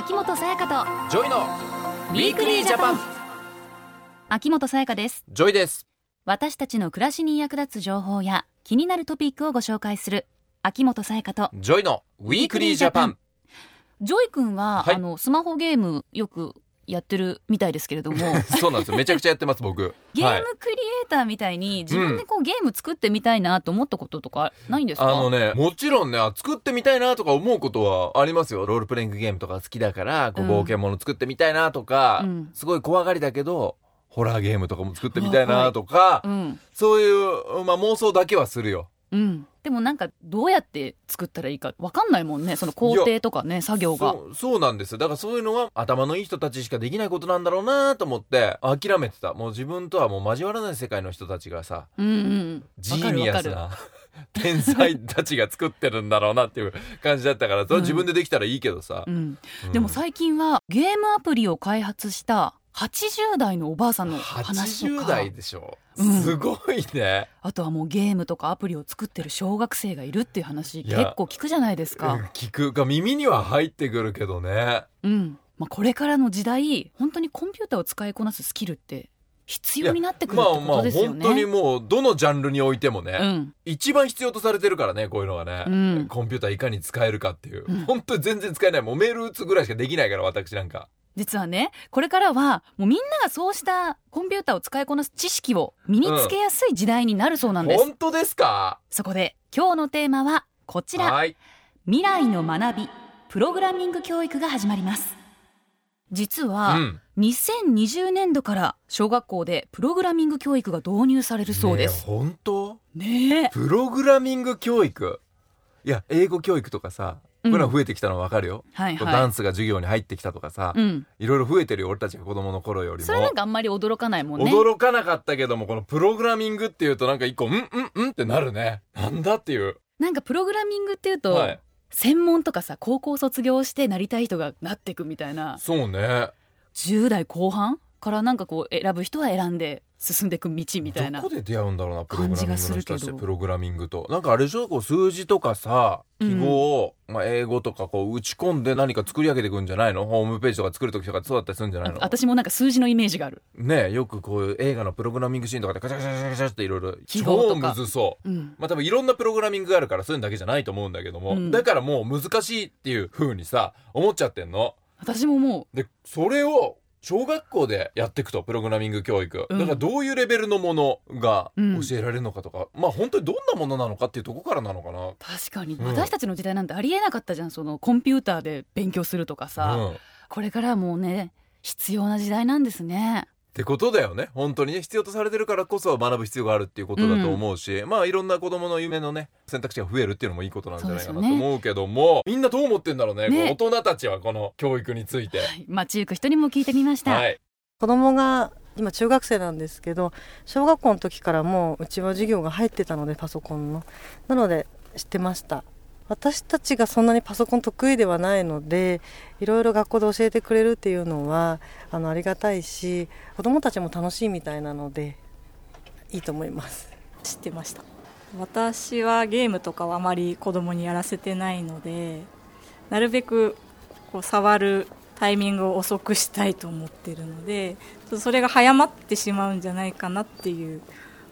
秋元才加と JOY の Weekly Japan。秋元才加です。 JOY です。私たちの暮らしに役立つ情報や気になるトピックをご紹介する秋元才加と JOY の Weekly Japan。 JOY 君は、はい。あのスマホゲームよくやってるみたいですけれども。そうなんですよ。めちゃくちゃやってます僕。ゲーはい。ムクリエイターみたいに自分でこう、ゲーム作ってみたいなと思ったこととかないんですか？あのねもちろんねあ作ってみたいなとか思うことはありますよ。ロールプレイングゲームとか好きだからこううん。冒険物作ってみたいなとか、うん。すごい怖がりだけどホラーゲームとかも作ってみたいなとか、うん。そういう、まあ、妄想だけはするよ。うんでもなんかどうやって作ったらいいかわかんないもんね。その工程とかね作業が。そうなんですよ。だからそういうのは頭のいい人たちしかできないことなんだろうなと思って諦めてた。もう自分とはもう交わらない世界の人たちがさうんうんジーニアスな 天才たちが作ってるんだろうなっていう感じだったからそれは自分でできたらいいけどさ。る、うんうん。でも最近はゲームアプリを開発した80代のおばあさんの話と80か代でしょ、うん。すごいね。あとはもうゲームとかアプリを作ってる小学生がいるっていう話結構聞くじゃないですうんか。聞く。か耳には入ってくるけどね。うんまあ、これからの時代本当にコンピューターを使いこなすスキルって必要になってくるってこまあまあとですよね。本当にもうどのジャンルにおいてもね、うん。一番必要とされてるからねこういうのがね、うん。コンピューターいかに使えるかっていう、うん。本当に全然使えない。もうメール打つぐらいしかできないから私なんか実はねこれからはもうみんながそうしたコンピューターを使いこなす知識を身につけやすい時代になるそうなんです。本当ですか？そこで今日のテーマはこちら。はい。未来の学びプログラミング教育が始まります。実は、うん。2020年度から小学校でプログラミング教育が導入されるそうです。本当？ねえ。プログラミング教育？いや英語教育とかさこういうのが増えてきたのは分かるよ、はいこうダはンスが授業に入ってきたとかさ、いうん。いろいろ増えてるよ俺たちが子供の頃よりも。それなんかあんまり驚かないもんね。驚かなかったけどもこのプログラミングっていうとなんか一個うんうんうんってなるね。なんだっていう。なんかプログラミングっていうと、はい。専門とかさ高校卒業してなりたい人がなっていくみたいな。そうね。10代後半からなんかこう選ぶ人は選んで進んでいく道みたいなどこで出会うんだろうなプログラミングの人たちプログラミングとなんかあれでしょ？こう数字とかさ記号を、まあ、英語とかこう打ち込んで何か作り上げていくんじゃないの？ホームページとか作る時とかそうだったりするんじゃないの？あ私もなんか数字のイメージがある。ねえよくこういう映画のプログラミングシーンとかでカチャカチャカチャカチャっていろいろ超むずそう。うん。まあ多分いろんなプログラミングがあるからそういうのだけじゃないと思うんだけども、うん。だからもう難しいっていう風にさ思っちゃってんの。私ももでそれを小学校でやっていくとプログラミング教育、うん。だからどういうレベルのものがうん。教えられるのかとか、まあ本当にどんなものなのかっていうとこからなのかな。う確かに、うん。私たちの時代なんてありえなかったじゃん。そのコンピューターで勉強するとかさ、これからはもうね必要な時代なんですねてことだよね。本当にね。必要とされてるからこそ学ぶ必要があるっていうことだと思うし、まあいろんな子供の夢のね選択肢が増えるっていうのもいいことなんじゃないかなと思うけども、みんなどう思ってんだろうね。ね。大人たちはこの教育について。街行く人にも聞いてみました、はい。子供が今中学生なんですけど小学校の時からもううちは授業が入ってたのでパソコンの。なので知ってました私たちがそんなにパソコン得意ではないのでいろいろ学校で教えてくれるっていうのはあのありがたいし子供たちも楽しいみたいなのでいいと思います。知ってました。私はゲームとかはあまり子供にやらせてないのでなるべくこう触るタイミングを遅くしたいと思ってるのでそれが早まってしまうんじゃないかなっていう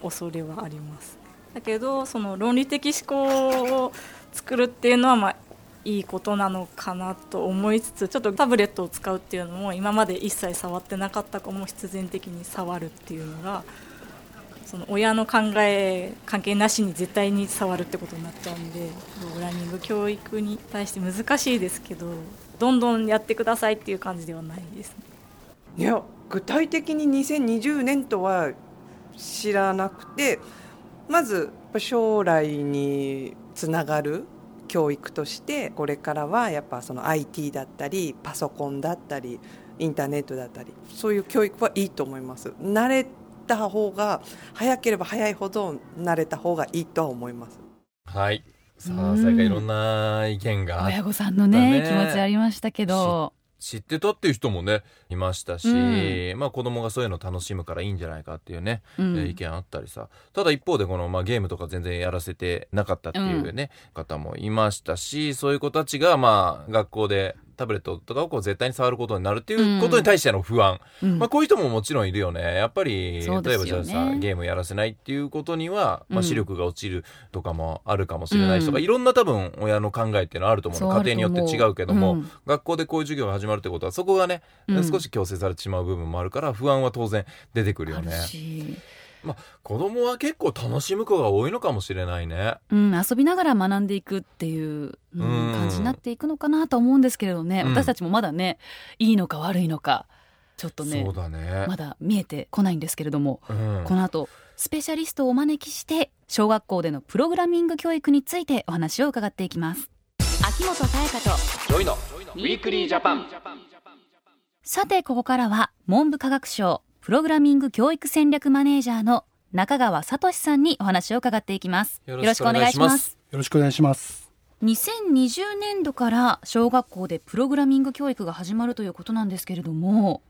恐れはあります。だけどその論理的思考を作るっていうのはまあいいことなのかなと思いつつちょっとタブレットを使うっていうのも今まで一切触ってなかった子も必然的に触るっていうのがその親の考え関係なしに絶対に触るってことになっちゃうんでプログラミング教育に対して難しいですけどどんどんやってくださいっていう感じではないですね。いや具体的に2020年とは知らなくてまずやっぱ将来につながる教育としてこれからはやっぱその IT だったりパソコンだったりインターネットだったりそういう教育はいいと思います。慣れた方が早ければ早いほど慣れた方がいいとは思います。はい。さあうんさやかいろんな意見が親御さんのね気持ちありましたけど知ってたっていう人もねいましたし、うまあ子供がそういうの楽しむからいいんじゃないかっていうね、うん。えー意見あったりさ。ただ一方でこの、まあ、ゲームとか全然やらせてなかったっていうね、方もいましたしそういう子たちがまあ学校でタブレットとかをこう絶対に触ることになるっていうことに対しての不安、うん。まあ、こういう人ももちろんいるよね。やっぱり、ね。例えばじゃあさゲームやらせないっていうことには、まあ、うん。視力が落ちるとかもあるかもしれないしとか、うん。いろんな多分親の考えっていうの。はあると思う。の家庭によって違うけども、学校でこういう授業が始まるってことはそこがね、うん。少し強制されてしまう部分もあるから不安は当然出てくるよあるね。し、子供は結構楽しむ子が多いのかもしれないね。うん、遊びながら学んでいくっていう、うんうん感じになっていくのかなと思うんですけれどね、うん私たちもまだねいいのか悪いのかちょっとねそうだね。まだ見えてこないんですけれども、うんこの後スペシャリストをお招きして小学校でのプログラミング教育についてお話を伺っていきます秋元才加と JOY の Weekly Japan。さてここからは文部科学省プログラミング教育戦略マネージャーの中川聡さんにお話を伺っていきますよろしくお願いしますよろしくお願いします。2020年度から小学校でプログラミング教育が始まるということなんですけれども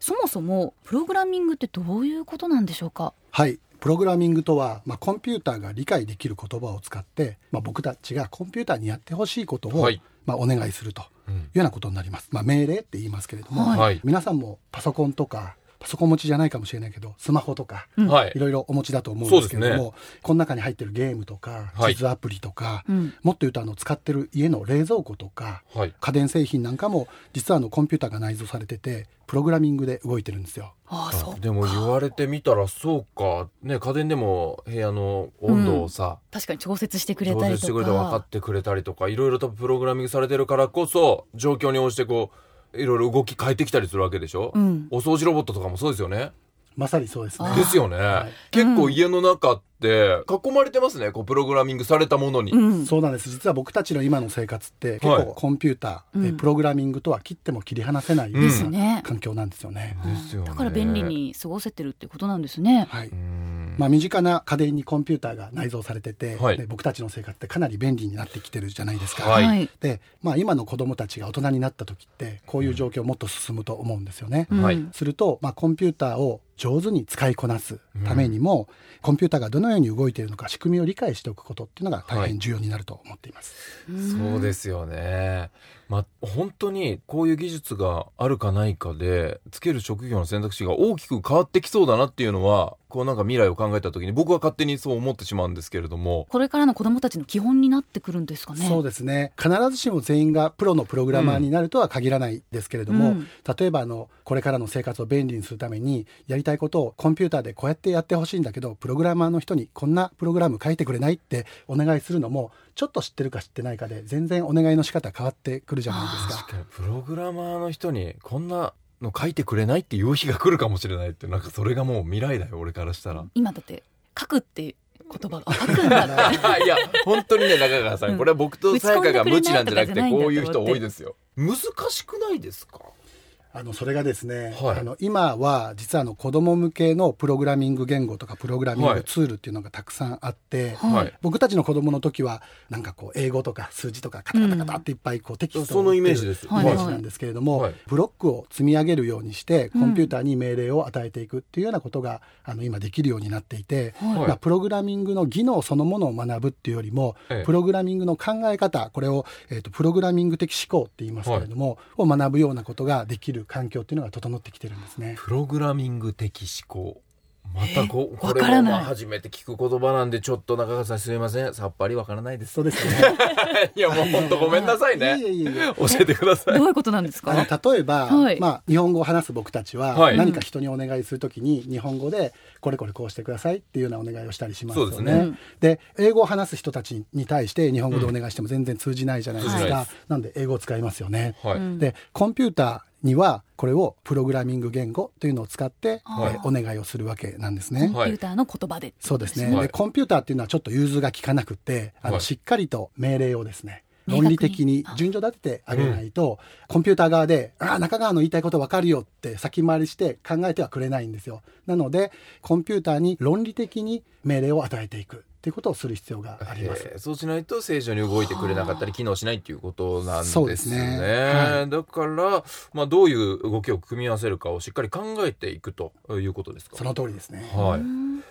そもそもプログラミングってどういうことなんでしょうか？はい。プログラミングとは、まあ、コンピューターが理解できる言葉を使って、まあ、僕たちがコンピューターにやってほしいことを、はいまあ、お願いするとうんいうようなことになります。まあ、命令って言いますけれども、はいはい。皆さんもパソコンとかパソコン持ちじゃないかもしれないけどスマホとかうんはいい。ろいろお持ちだと思うんですけれども、そうでこの中に入ってるゲームとかはい地図アプリとか、うんもっと言うとあの使ってる家の冷蔵庫とかはい。家電製品なんかも実はあのコンピューターが内蔵されててプログラミングで動いてるんですよ。ああそうでも言われてみたらそうか。ね、家電でも部屋の温度をさ、確かに調節してくれ調たりと節してくれて分かかってくれたりとか、いろいろとプログラミングされてるからこそ、状況に応じてこう、いろいろ動き変えてきたりするわけでしょ、うんお掃除ロボットとかもそうですよね。まさにそうですね。ですよね、はい結構家の中って囲まれてますね、こうプログラミングされたものに。うんそうなんです実は僕たちの今の生活って結はい構コンピューター、うんえプログラミングとは切っても切り離せないよううんですね環境なんですよね。ですよね。だから便利。に過ごせてるってことなんですねはいうん。まあ、身近な家電にコンピューターが内蔵されてて、はい。で僕たちの生活ってかなり便利になってきてるじゃないですか。はい。で、まあ、今の子どもたちが大人になった時ってこういう状況もっと進むと思うんですよね。うん。はい。すると、まあ、コンピューターを上手に使いこなすためにも、コンピューターがどのように動いているのか仕組みを理解しておくことっていうのが大変重要になると思っています。そうですよね。まあ、本当にこういう技術があるかないかで、つける職業の選択肢が大きく変わってきそうだなっていうのは、こうなんか未来を考えた時に僕は勝手にそう思ってしまうんですけれども。これからの子どもたちの基本になってくるんですかねそうですね必ずしも全員がプロのプログラマーになるとは限らないですけれども、うん例えばあのこれからの生活を便利にするためにやりたいことをコンピューターでこうやってやってほしいんだけどプログラマーの人にこんなプログラム書いてくれないってお願いするのもちょっと知ってるか知ってないかで全然お願いの仕方変わってくるじゃないですか。確かにプログラマーの人にこんなの書いてくれないっていう日が来るかもしれないってなんかそれがもう未来だよ俺からしたら。今だって書くっていう言葉が書くんだって いや本当にね中川さん、うんこれは僕とさやかが無知なんじゃなくてこういう人多いですよ。難しくないですか？あのそれがですね、はい。あの今は実はあの子供向けのプログラミング言語とかプログラミングツールっていうのがたくさんあって、はい。はい僕たちの子供の時はなんかこう英語とか数字とかカタカタカタっていっぱいこうテキストのイメージです。はい。イメージなんですけれども、はい。ブロックを積み上げるようにしてコンピューターに命令を与えていくっていうようなことがあの今できるようになっていて、はい。まあ、プログラミングの技能そのものを学ぶっていうよりも、ええ。プログラミングの考え方これを、えー、とプログラミング的思考って言いますけれども、を学ぶようなことができる環境っていうのが整ってきてるんですね。プログラミング的思考。またこえこれもまあ初めて聞く言葉なんでちょっと中川さんすみません。さっぱりわからないです。そうですね。いやもう本当ごめんなさいね。いえいえいえ。教えてください。どういうことなんですか？例えば、はい。まあ、日本語を話す僕たちは、はい。何か人にお願いするときに日本語でこれこれこうしてくださいっていうようなお願いをしたりしますよね。ですね。で英語を話す人たちに対して日本語でお願いしても全然通じないじゃないですか。通じなんで英語を使いますよね。はい、うんでコンピューターにはこれをプログラミング言語というのを使って、はい。えーお願いをするわけなんですね。コンピューターの言葉で。そうですね、はい。でコンピューターっていうのはちょっと融通が利かなくてあの、はい。しっかりと命令をですね論理的に順序立ててあげないと、コンピューター側で「ああ中川の言いたいこと分かるよ」って先回りして考えてはくれないんですよ。なのでコンピューターに論理的に命令を与えていくっていうことをする必要があります。えーそうしないと正常に動いてくれなかったり機能しないっていうことなんですね。そうですねはだから、まあ、どういう動きを組み合わせるかをしっかり考えていくということですか？その通りですね。はい。うん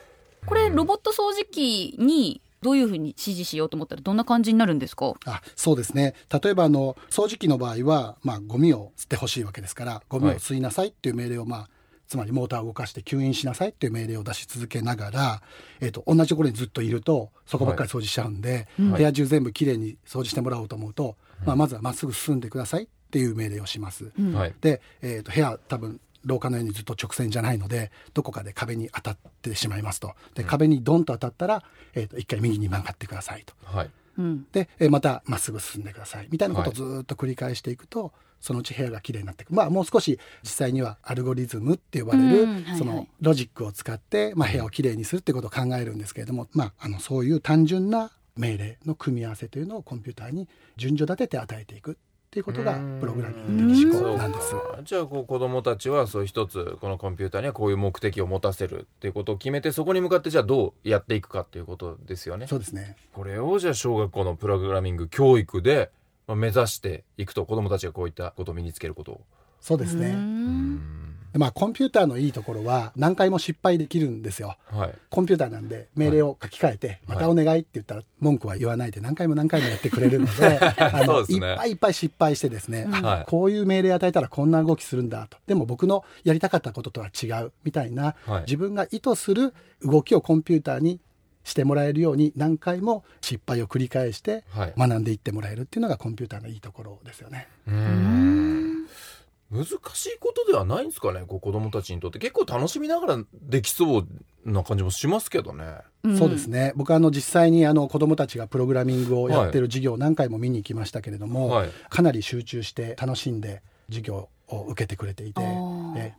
これロボット掃除機にどういうふうに指示しようと思ったらどんな感じになるんですか？あそうですね。例えばあの掃除機の場合は、まあ、ゴミを吸ってほしいわけですからゴミを吸いなさいっていう命令を、まあつまりモーターを動かして吸引しなさいっていう命令を出し続けながら、えー、と同じところにずっといるとそこばっかり掃除しちゃうんで、うん。部屋中全部きれいに掃除してもらおうと思うと、まあ、まずはまっすぐ進んでくださいっていう命令をします。で、えー、と部屋多分廊下のようにずっと直線じゃないのでどこかで壁に当たってしまいますと。で壁にドンと当たったら、えー、と一回右に曲がってくださいと。はい。うん。で、えーまたまっすぐ進んでください。みたいなことをはい。ずーっと繰り返していくと、そのうち部屋がきれいになっていく。まあもう少し実際にはアルゴリズムって呼ばれる、うん。はいはい。そのロジックを使って、まあ、部屋をきれいにするってことを考えるんですけれども、まあ、あのそういう単純な命令の組み合わせというのをコンピューターに順序立てて与えていくっていうことがプログラミング的思考なんです。じゃあこう子供たちはそう一つこのコンピューターにはこういう目的を持たせるっていうことを決めてそこに向かってじゃあどうやっていくかっていうことですよね。そうですねこれをじゃあ小学校のプログラミング教育でまあ目指していくと子供たちがこういったことを身につけることを。そうですね。うんでまあコンピューターのいいところは何回も失敗できるんですよ。はい。コンピューターなんで命令を書き換えて、またお願いって言ったら文句は言わないで何回も何回もやってくれるので あのね。いっぱいいっぱい失敗してですね、あはい。こういう命令与えたらこんな動きするんだと。でも僕のやりたかったこととは違うみたいな、はい。自分が意図する動きをコンピューターにしてもらえるように何回も失敗を繰り返してはい。学んでいってもらえるっていうのがコンピューターのいいところですよね。うーん難しいことではないんですかねこう子供たちにとって。結構楽しみながらできそうな感じもしますけどね。ん。そうですね。僕はあの実際にあの子どもたちがプログラミングをやってる授業を何回も見に行きましたけれども、はい。かなり集中して楽しんで授業を受けてくれていて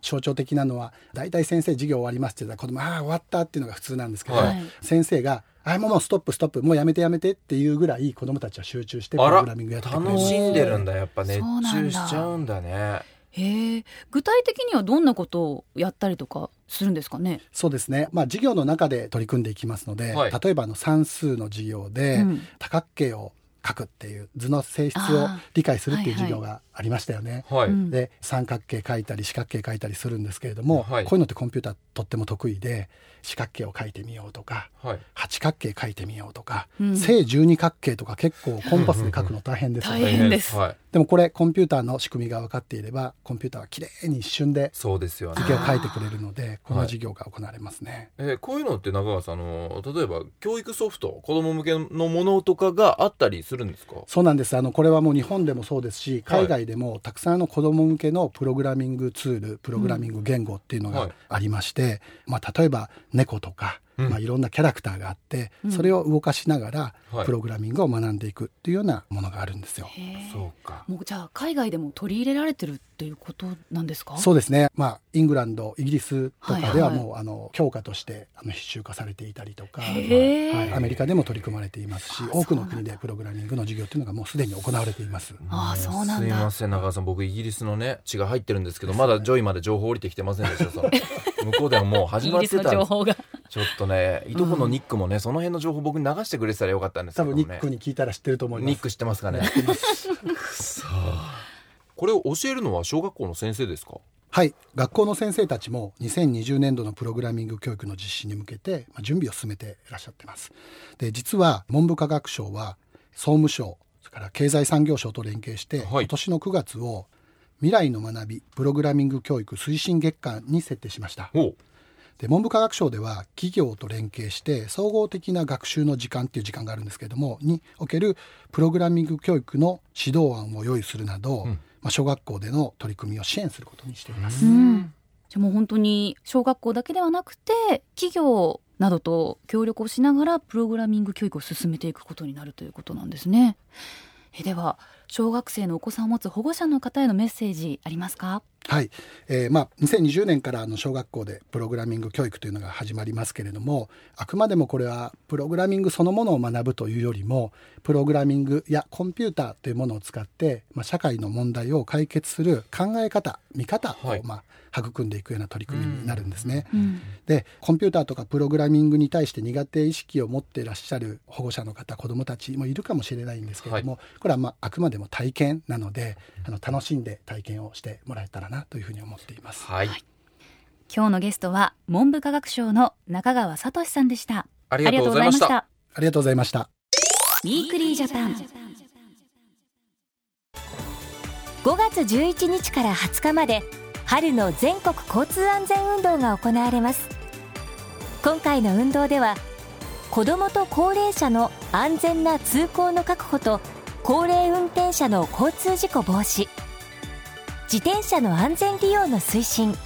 象徴的なのは大体先生授業終わりますって言ったら子供ああ終わったっていうのが普通なんですけど、はい。先生が「あもうもうストップストップもうやめてやめて」っていうぐらい子供たちは集中してプログラミングやってくれる楽しんでるんだやっぱ熱中しちゃうんだね。へえ具体的にはどんなことをやったりとかするんですかね？そうですね、まあ、授業の中で取り組んでいきますので、はい。例えばあの算数の授業でうん。多角形を書くっていう図の性質を理解するっていうはいはい。授業がありましたよね。はい。うん。で三角形書いたり四角形書いたりするんですけれども、はい。こういうのってコンピューターとっても得意で四角形を書いてみようとかはい。八角形書いてみようとか、うん。正十二角形とか結構コンパスで書くの大変ですよ大ね。変です。はい。でもこれコンピューターの仕組みが分かっていればコンピューターはきれいに一瞬でそうですよね。図。形を書いてくれるのでこの授業が行われますね。えーこういうのって中川さんあの例えば教育ソフト子供向けのものとかがあったりするんですか？そうなんです。あのこれはもう日本でもそうですし海外でもたくさんの子ども向けのプログラミングツールプログラミング言語っていうのはい。がありまして、まあ、例えば猫とか、うん。まあ、いろんなキャラクターがあって、うん。それを動かしながらはい。プログラミングを学んでいくっていうようなものがあるんですよ。そうか。もうじゃあ海外でも取り入れられてるっていうことなんですか？そうですね、まあ、イングランドイギリスとかでははいはい。もう、あの教科としてあの必修化されていたりとか、はい、アメリカでも取り組まれていますし多くの国でプログラミングの授業っていうのがもうすでに行われています。ああそうなんだ。すいません中川さん僕イギリスのね血が入ってるんですけどまだ JOY まで情報降りてきてませんでした。向こうではもう始まってイギリスのた情報がちょっとねいとこのニックもね、その辺の情報僕に流してくれてたらよかったんですけどね。多分ニックに聞いたら知ってると思います。ニック知ってますかね。くそこれを教えるのは小学校の先生ですか？はい。学校の先生たちも2020年度のプログラミング教育の実施に向けてまあ準備を進めていらっしゃってます。で実は文部科学省は総務省それから経済産業省と連携して、はい。今年の9月を未来の学びプログラミング教育推進月間に設定しました。おうで文部科学省では企業と連携して総合的な学習の時間っていう時間があるんですけれどもにおけるプログラミング教育の指導案を用意するなど、うん。まあ、小学校での取り組みを支援することにしています。うん。じゃあもう本当に小学校だけではなくて企業などと協力をしながらプログラミング教育を進めていくことになるということなんですね。えでは小学生のお子さんを持つ保護者の方へのメッセージありますか？はい、えーまあ、2020年からあの小学校でプログラミング教育というのが始まりますけれどもあくまでもこれはプログラミングそのものを学ぶというよりもプログラミングやコンピューターというものを使って、まあ、社会の問題を解決する考え方見方を、はい。まあ、育んでいくような取り組みになるんですね。うん。でコンピューターとかプログラミングに対して苦手意識を持っていらっしゃる保護者の方子どもたちもいるかもしれないんですけれども、これはまああくまでも体験なのであの楽しんで体験をしてもらえたらなというふうに思っています。はい、今日のゲストは文部科学省の中川聡さんでした。ありがとうございました。ありがとうございました。ありがとうございました Weekly Japan。5月11日から20日まで春の全国交通安全運動が行われます。今回の運動では子どもと高齢者の安全な通行の確保と高齢運転者の交通事故防止。自転車の安全利用の推進。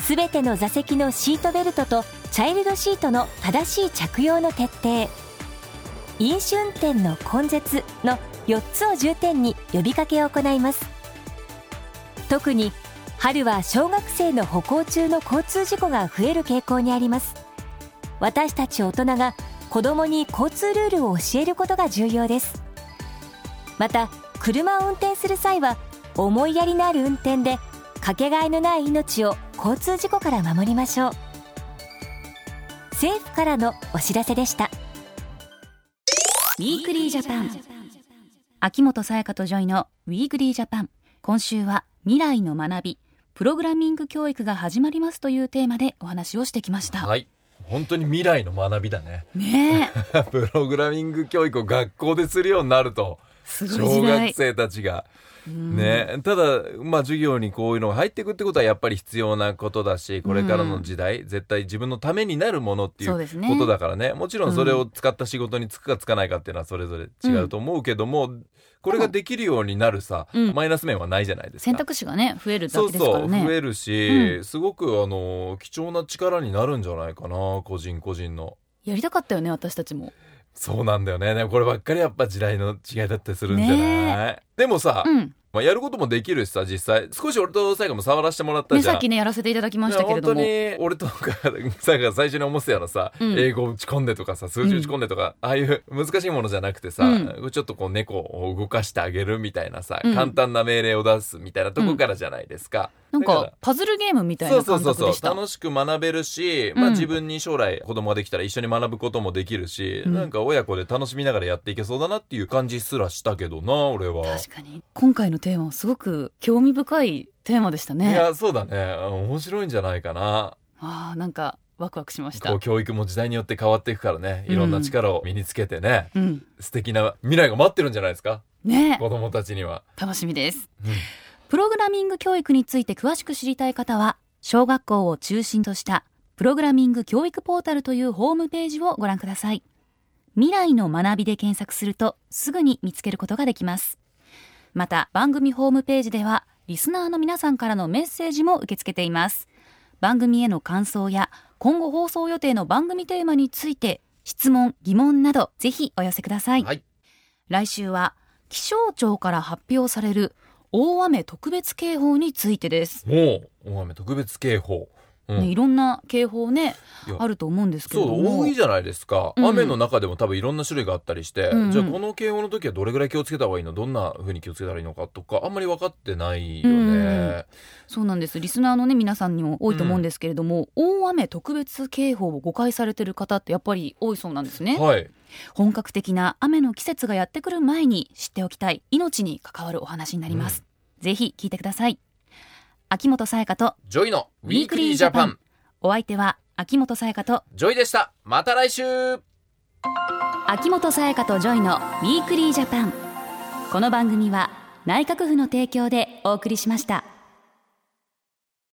すべての座席のシートベルトとチャイルドシートの正しい着用の徹底。飲酒運転の根絶の4つを重点に呼びかけを行います。特に春は小学生の歩行中の交通事故が増える傾向にあります。私たち大人が子供に交通ルールを教えることが重要です。また車を運転する際は思いやりのある運転でかけがえのない命を交通事故から守りましょう。政府からのお知らせでした。 Weekly Japan。秋元才加と JOY の Weekly Japan。今週は未来の学び。プログラミング教育が始まりますというテーマでお話をしてきました、はい。本当に未来の学びだね。ねえ。プログラミング教育を学校でするようになると小学生たちが。うん。ね、ただ、まあ、授業にこういうのが入っていくってことはやっぱり必要なことだしこれからの時代、絶対自分のためになるものっていうことだからね。もちろんそれを使った仕事に就くかつかないかっていうのはそれぞれ違うと思うけども、これができるようになるさ、うん。マイナス面はないじゃないですか。選択肢がね増えるだそうけですからそうね増えるし、うすごくあの貴重な力になるんじゃないかな個人個人の。やりたかったよね私たちもそうなんだよね。でもこればっかりやっぱ時代の違いだったりするんじゃない、ねでもさ、うんまあ、やることもできるしさ実際。少し俺と最後も触らせてもらったじゃん、ねさっきねやらせていただきましたけれども。本当に俺とかさが最初に思ってたようなさ、うん。英語打ち込んでとかさ数字打ち込んでとか、ああいう難しいものじゃなくてさ、うちょっとこう猫を動かしてあげるみたいなさ、うん。簡単な命令を出すみたいなとこからじゃないですか。なんかパズルゲームみたいそうなそうそうそう感覚でした。楽しく学べるし、まあ、うん自分に将来子供ができたら一緒に学ぶこともできるし、うん。なんか親子で楽しみながらやっていけそうだなっていう感じすらしたけどな俺は。確かに。今回のテーマはすごく興味深いテーマでしたいねやそうだね。面白いんじゃないかな。あーなんかワクワクしました。こう教育も時代によって変わっていくからね。いろんな力を身につけてね、うん。素敵な未来が待ってるんじゃないですか？ね。子供たちには。楽しみです。うん。プログラミング教育について詳しく知りたい方は小学校を中心としたプログラミング教育ポータルというホームページをご覧ください。未来の学びで検索するとすぐに見つけることができますまた番組ホームページではリスナーの皆さんからのメッセージも受け付けています。番組への感想や今後放送予定の番組テーマについて質問疑問などぜひお寄せください、はい。来週は気象庁から発表される大雨特別警報についてです、大雨特別警報。うん。ね、いろんな警報ねあると思うんですけれそう多いじゃないですか、うん。雨の中でも多分いろんな種類があったりして、うん。うんじゃあこの警報の時はどれぐらい気をつけた方がいいの？どんな風に気をつけたらいいのかとかあんまり分かってないよね、うんそうなんです。リスナーのね皆さんにも多いと思うんですけれども、大雨特別警報を誤解されてる方ってやっぱり多いそうなんですね。はい本格的な雨の季節がやってくる前に知っておきたい命に関わるお話になります、ぜひ聞いてください秋元才加と JOY の Weekly Japan。お相手は秋元才加と JOY でした。また来週。秋元才加と JOY の Weekly Japan。この番組は内閣府の提供でお送りしました